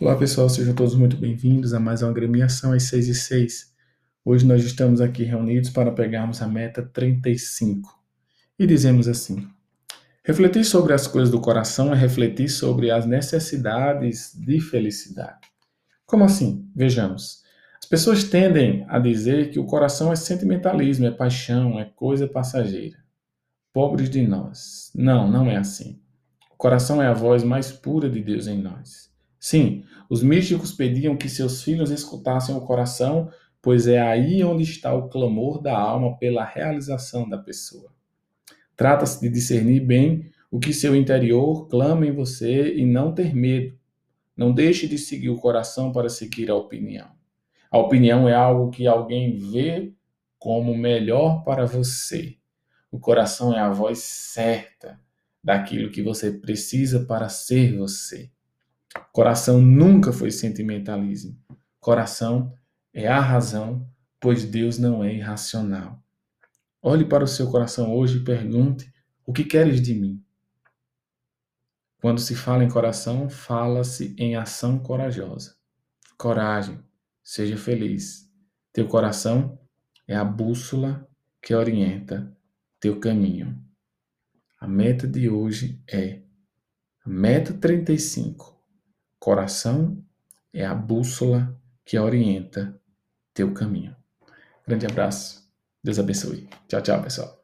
Olá pessoal, sejam todos muito bem-vindos a mais uma agremiação às 6 e 6. Hoje nós estamos aqui reunidos para pegarmos a meta 35. E dizemos assim: refletir sobre as coisas do coração é refletir sobre as necessidades de felicidade. Como assim? Vejamos. As pessoas tendem a dizer que o coração é sentimentalismo, é paixão, é coisa passageira. Pobres de nós. Não, não é assim. O coração é a voz mais pura de Deus em nós. Sim, os místicos pediam que seus filhos escutassem o coração, pois é aí onde está o clamor da alma pela realização da pessoa. Trata-se de discernir bem o que seu interior clama em você e não ter medo. Não deixe de seguir o coração para seguir a opinião. A opinião é algo que alguém vê como melhor para você. O coração é a voz certa daquilo que você precisa para ser você. Coração nunca foi sentimentalismo. Coração é a razão, pois Deus não é irracional. Olhe para o seu coração hoje e pergunte: o que queres de mim? Quando se fala em coração, fala-se em ação corajosa. Coragem, seja feliz. Teu coração é a bússola que orienta teu caminho. A meta de hoje é a meta 35 Coração é a bússola que orienta teu caminho. Grande abraço. Deus abençoe. Tchau, tchau, pessoal.